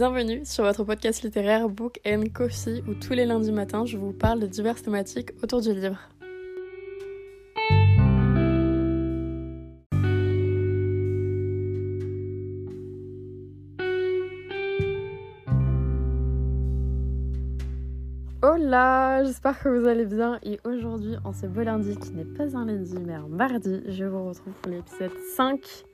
Bienvenue sur votre podcast littéraire Book and Coffee où tous les lundis matins je vous parle de diverses thématiques autour du livre. Hola, j'espère que vous allez bien et aujourd'hui en ce beau lundi qui n'est pas un lundi mais un mardi, je vous retrouve pour l'épisode 5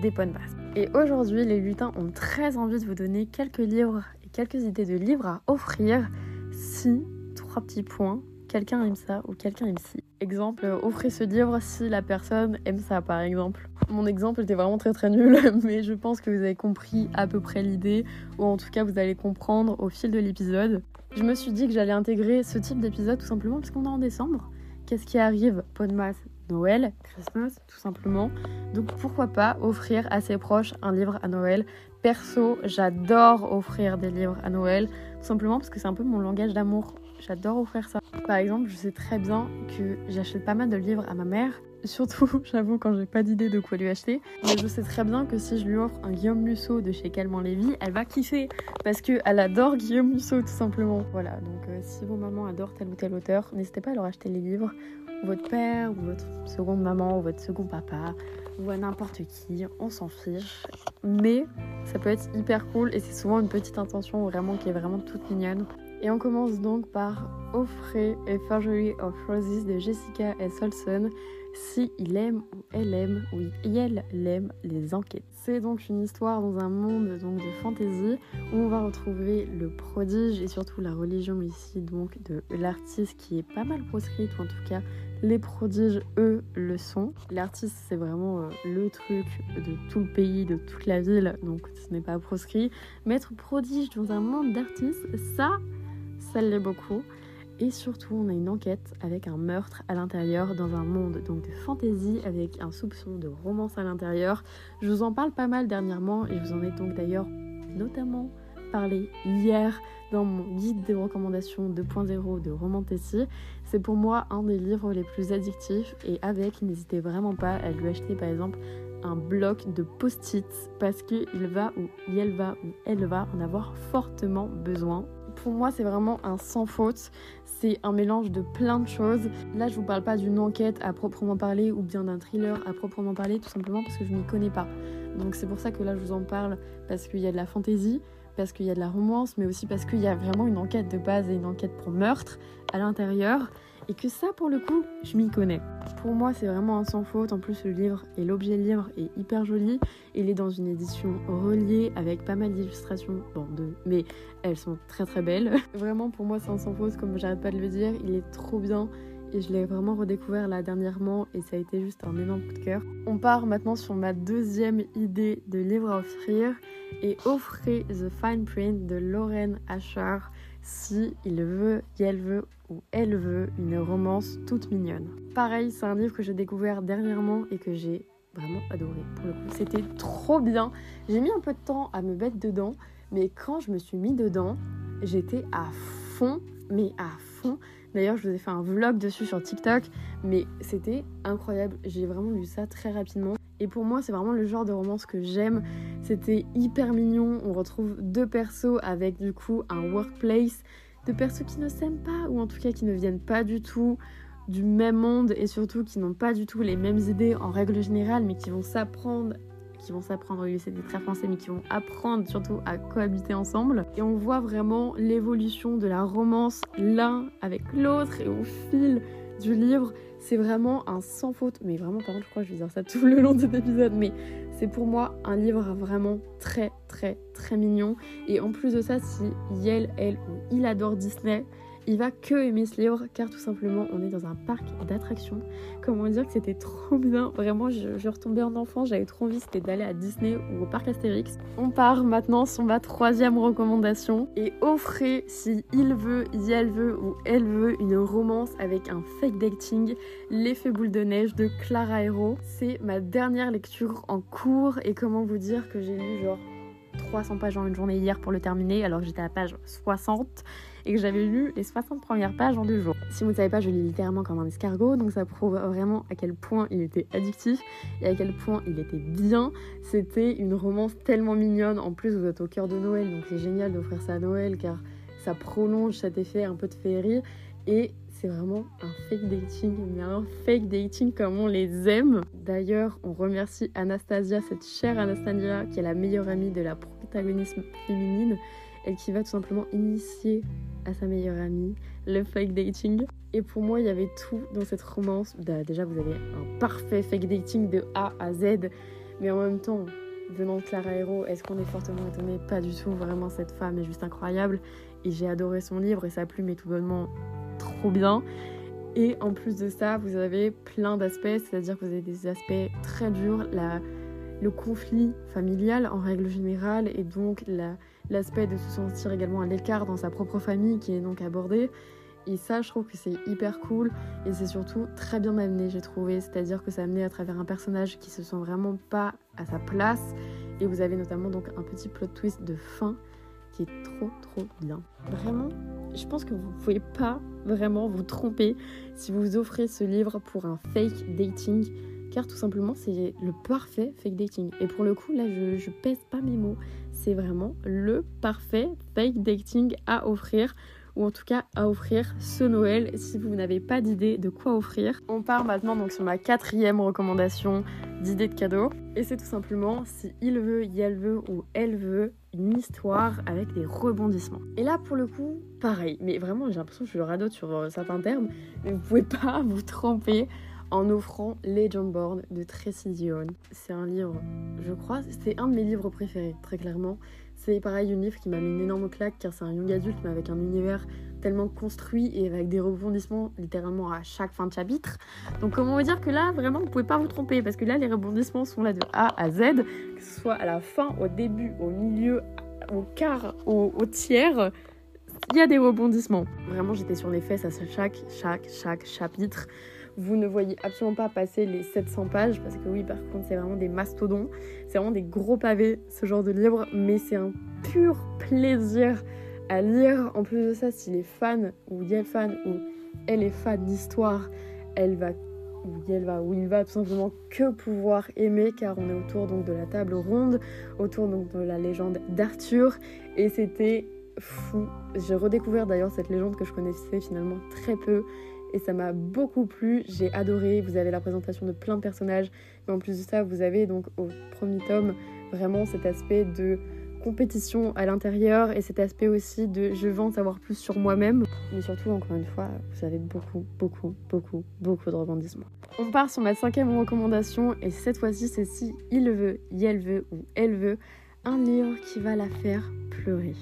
des bonnes bases. Et aujourd'hui, les lutins ont très envie de vous donner quelques livres et quelques idées de livres à offrir si, trois petits points, quelqu'un aime ça ou quelqu'un aime ci. Exemple, offrez ce livre si la personne aime ça par exemple. Mon exemple était vraiment très très nul, mais je pense que vous avez compris à peu près l'idée, ou en tout cas vous allez comprendre au fil de l'épisode. Je me suis dit que j'allais intégrer ce type d'épisode tout simplement parce qu'on est en décembre. Qu'est-ce qui arrive Podmas Noël, Christmas, tout simplement. Donc pourquoi pas offrir à ses proches un livre à Noël. Perso, j'adore offrir des livres à Noël, tout simplement parce que c'est un peu mon langage d'amour. J'adore offrir ça. Par exemple, je sais très bien que j'achète pas mal de livres à ma mère. Surtout, j'avoue, quand j'ai pas d'idée de quoi lui acheter. Mais je sais très bien que si je lui offre un Guillaume Musso de chez Calment Lévy, elle va kiffer. Parce qu'elle adore Guillaume Musso, tout simplement. Voilà, donc euh, si vos mamans adorent tel ou tel auteur, n'hésitez pas à leur acheter les livres votre père ou votre seconde maman ou votre second papa ou à n'importe qui, on s'en fiche. Mais ça peut être hyper cool et c'est souvent une petite intention vraiment qui est vraiment toute mignonne. Et on commence donc par Offrez a Forgery of Roses de Jessica S. Olson si il aime ou elle aime, oui, elle l'aime les enquêtes. C'est donc une histoire dans un monde donc de fantasy où on va retrouver le prodige et surtout la religion ici donc de l'artiste qui est pas mal proscrite ou en tout cas les prodiges, eux, le sont. L'artiste, c'est vraiment euh, le truc de tout le pays, de toute la ville, donc ce n'est pas proscrit. Mais être prodige dans un monde d'artistes, ça, ça l'est beaucoup. Et surtout, on a une enquête avec un meurtre à l'intérieur dans un monde donc de fantasy avec un soupçon de romance à l'intérieur. Je vous en parle pas mal dernièrement et je vous en ai donc d'ailleurs notamment parlé hier dans mon guide des recommandations 2.0 de Romantasy. C'est pour moi un des livres les plus addictifs et avec, n'hésitez vraiment pas à lui acheter par exemple un bloc de post-it parce qu'il va ou elle va ou elle va en avoir fortement besoin. Pour moi, c'est vraiment un sans faute. C'est un mélange de plein de choses. Là, je vous parle pas d'une enquête à proprement parler ou bien d'un thriller à proprement parler, tout simplement parce que je n'y connais pas. Donc c'est pour ça que là, je vous en parle parce qu'il y a de la fantaisie, parce qu'il y a de la romance, mais aussi parce qu'il y a vraiment une enquête de base et une enquête pour meurtre à l'intérieur. Et que ça, pour le coup, je m'y connais. Pour moi, c'est vraiment un sans faute. En plus, le livre et l'objet livre est hyper joli. Il est dans une édition reliée avec pas mal d'illustrations. Bon, deux, mais elles sont très très belles. Vraiment, pour moi, c'est un sans faute, comme j'arrête pas de le dire. Il est trop bien et je l'ai vraiment redécouvert là dernièrement et ça a été juste un énorme coup de cœur. On part maintenant sur ma deuxième idée de livre à offrir et offrez The Fine Print de Lauren Asher si il veut, elle veut ou elle veut une romance toute mignonne. Pareil, c'est un livre que j'ai découvert dernièrement et que j'ai vraiment adoré pour le coup. C'était trop bien. J'ai mis un peu de temps à me mettre dedans, mais quand je me suis mis dedans, j'étais à fond, mais à fond. D'ailleurs, je vous ai fait un vlog dessus sur TikTok, mais c'était incroyable. J'ai vraiment lu ça très rapidement. Et pour moi, c'est vraiment le genre de romance que j'aime. C'était hyper mignon. On retrouve deux persos avec du coup un workplace. Deux persos qui ne s'aiment pas, ou en tout cas qui ne viennent pas du tout du même monde et surtout qui n'ont pas du tout les mêmes idées en règle générale, mais qui vont s'apprendre qui vont s'apprendre, oui c'est très français, mais qui vont apprendre surtout à cohabiter ensemble. Et on voit vraiment l'évolution de la romance l'un avec l'autre et au fil du livre, c'est vraiment un sans faute. Mais vraiment, par contre, je crois que je vais dire ça tout le long de cet épisode, mais c'est pour moi un livre vraiment très, très, très mignon. Et en plus de ça, si elle, elle ou il adore Disney, il va que aimer ce livre car tout simplement on est dans un parc d'attractions. Comment dire que c'était trop bien. Vraiment, je, je retombais en enfant, j'avais trop envie, c'était d'aller à Disney ou au parc Astérix. On part maintenant sur ma troisième recommandation et offrez si il veut, elle veut ou elle veut une romance avec un fake dating, l'effet boule de neige de Clara Hero. C'est ma dernière lecture en cours et comment vous dire que j'ai lu genre 300 pages en une journée hier pour le terminer alors que j'étais à la page 60 et que j'avais lu les 60 premières pages en deux jours. Si vous ne savez pas, je lis littéralement comme un escargot, donc ça prouve vraiment à quel point il était addictif et à quel point il était bien. C'était une romance tellement mignonne. En plus, vous êtes au cœur de Noël, donc c'est génial d'offrir ça à Noël car ça prolonge cet effet un peu de féerie et c'est vraiment un fake dating, mais un fake dating comme on les aime. D'ailleurs, on remercie Anastasia, cette chère Anastasia, qui est la meilleure amie de la protagoniste féminine, et qui va tout simplement initier à sa meilleure amie le fake dating. Et pour moi, il y avait tout dans cette romance. Bah, déjà, vous avez un parfait fake dating de A à Z, mais en même temps, venant de Clara Hero, est-ce qu'on est fortement étonné? Pas du tout, vraiment, cette femme est juste incroyable. Et j'ai adoré son livre et sa plume est tout bonnement trop bien. Et en plus de ça, vous avez plein d'aspects, c'est-à-dire que vous avez des aspects très durs, le conflit familial en règle générale, et donc l'aspect de se sentir également à l'écart dans sa propre famille qui est donc abordé. Et ça, je trouve que c'est hyper cool et c'est surtout très bien amené, j'ai trouvé. C'est-à-dire que ça amené à travers un personnage qui se sent vraiment pas à sa place. Et vous avez notamment donc un petit plot twist de fin qui est trop trop bien. Vraiment, je pense que vous pouvez pas vraiment vous tromper si vous offrez ce livre pour un fake dating, car tout simplement c'est le parfait fake dating. Et pour le coup, là je, pèse pas mes mots, c'est vraiment le parfait fake dating à offrir ou en tout cas à offrir ce Noël si vous n'avez pas d'idée de quoi offrir. On part maintenant donc sur ma quatrième recommandation d'idée de cadeau et c'est tout simplement si il veut, elle veut ou elle veut une histoire avec des rebondissements. Et là pour le coup, pareil, mais vraiment j'ai l'impression que je le radote sur euh, certains termes, mais vous pouvez pas vous tromper en offrant Legendborn de Tracy Dion. C'est un livre, je crois, c'est un de mes livres préférés, très clairement. C'est pareil, un livre qui m'a mis une énorme claque car c'est un young adulte mais avec un univers tellement construit et avec des rebondissements littéralement à chaque fin de chapitre. Donc comment vous dire que là vraiment vous pouvez pas vous tromper parce que là les rebondissements sont là de A à Z, que ce soit à la fin, au début, au milieu, au quart, au, au tiers, il y a des rebondissements. Vraiment j'étais sur les fesses à chaque, chaque, chaque chapitre. Vous ne voyez absolument pas passer les 700 pages parce que oui, par contre, c'est vraiment des mastodons. C'est vraiment des gros pavés, ce genre de livre, mais c'est un pur plaisir à lire. En plus de ça, s'il est fan ou il est fan ou elle est fan d'histoire, elle va ou elle va ou il va tout simplement que pouvoir aimer car on est autour donc de la table ronde, autour donc de la légende d'Arthur et c'était fou. J'ai redécouvert d'ailleurs cette légende que je connaissais finalement très peu et ça m'a beaucoup plu. J'ai adoré. Vous avez la présentation de plein de personnages, mais en plus de ça, vous avez donc au premier tome vraiment cet aspect de compétition à l'intérieur et cet aspect aussi de je veux en savoir plus sur moi-même. Mais surtout, encore une fois, vous avez beaucoup, beaucoup, beaucoup, beaucoup de rebondissements. On part sur ma cinquième recommandation et cette fois-ci, c'est si il veut, elle veut ou elle veut, un livre qui va la faire pleurer.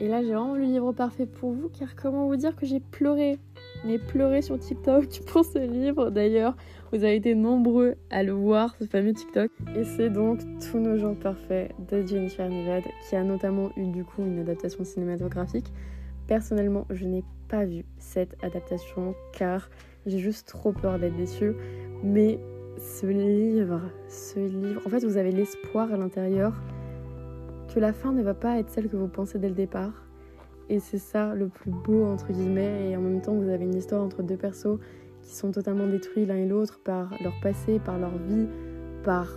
Et là, j'ai vraiment le livre parfait pour vous, car comment vous dire que j'ai pleuré? Mais pleuré sur TikTok pour ce livre. D'ailleurs, vous avez été nombreux à le voir, ce fameux TikTok. Et c'est donc Tous nos gens parfaits de Jennifer Nivad, qui a notamment eu du coup une adaptation cinématographique. Personnellement, je n'ai pas vu cette adaptation, car j'ai juste trop peur d'être déçue. Mais ce livre, ce livre, en fait, vous avez l'espoir à l'intérieur que la fin ne va pas être celle que vous pensez dès le départ. Et c'est ça le plus beau, entre guillemets. Et en même temps, vous avez une histoire entre deux persos qui sont totalement détruits l'un et l'autre par leur passé, par leur vie, par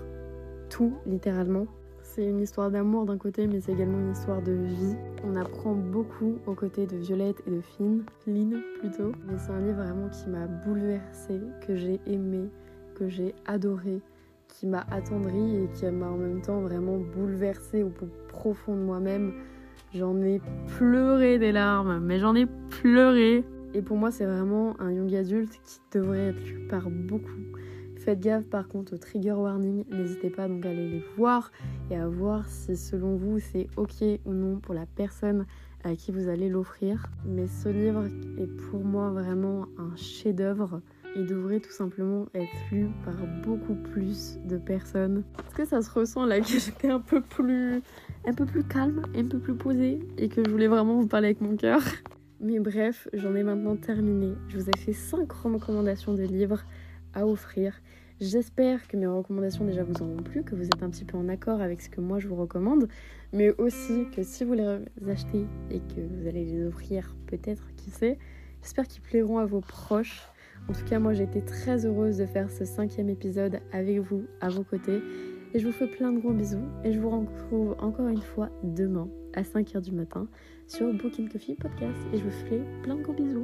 tout, littéralement. C'est une histoire d'amour d'un côté, mais c'est également une histoire de vie. On apprend beaucoup aux côtés de Violette et de Finn, Lynn plutôt. Mais c'est un livre vraiment qui m'a bouleversée, que j'ai aimé, que j'ai adoré qui m'a attendri et qui m'a en même temps vraiment bouleversée au plus profond de moi-même. J'en ai pleuré des larmes, mais j'en ai pleuré. Et pour moi, c'est vraiment un young adulte qui devrait être lu par beaucoup. Faites gaffe par contre au trigger warning, n'hésitez pas donc à aller les voir et à voir si selon vous c'est ok ou non pour la personne à qui vous allez l'offrir. Mais ce livre est pour moi vraiment un chef-d'œuvre il devrait tout simplement être lu par beaucoup plus de personnes. Est-ce que ça se ressent là que j'étais un peu plus un peu plus calme, un peu plus posée et que je voulais vraiment vous parler avec mon cœur? Mais bref, j'en ai maintenant terminé. Je vous ai fait 5 recommandations de livres à offrir. J'espère que mes recommandations déjà vous auront plu, que vous êtes un petit peu en accord avec ce que moi je vous recommande, mais aussi que si vous les achetez et que vous allez les offrir peut-être, qui sait, j'espère qu'ils plairont à vos proches. En tout cas, moi j'ai été très heureuse de faire ce cinquième épisode avec vous, à vos côtés. Et je vous fais plein de gros bisous et je vous retrouve encore une fois demain à 5h du matin sur Booking Coffee Podcast et je vous fais plein de gros bisous.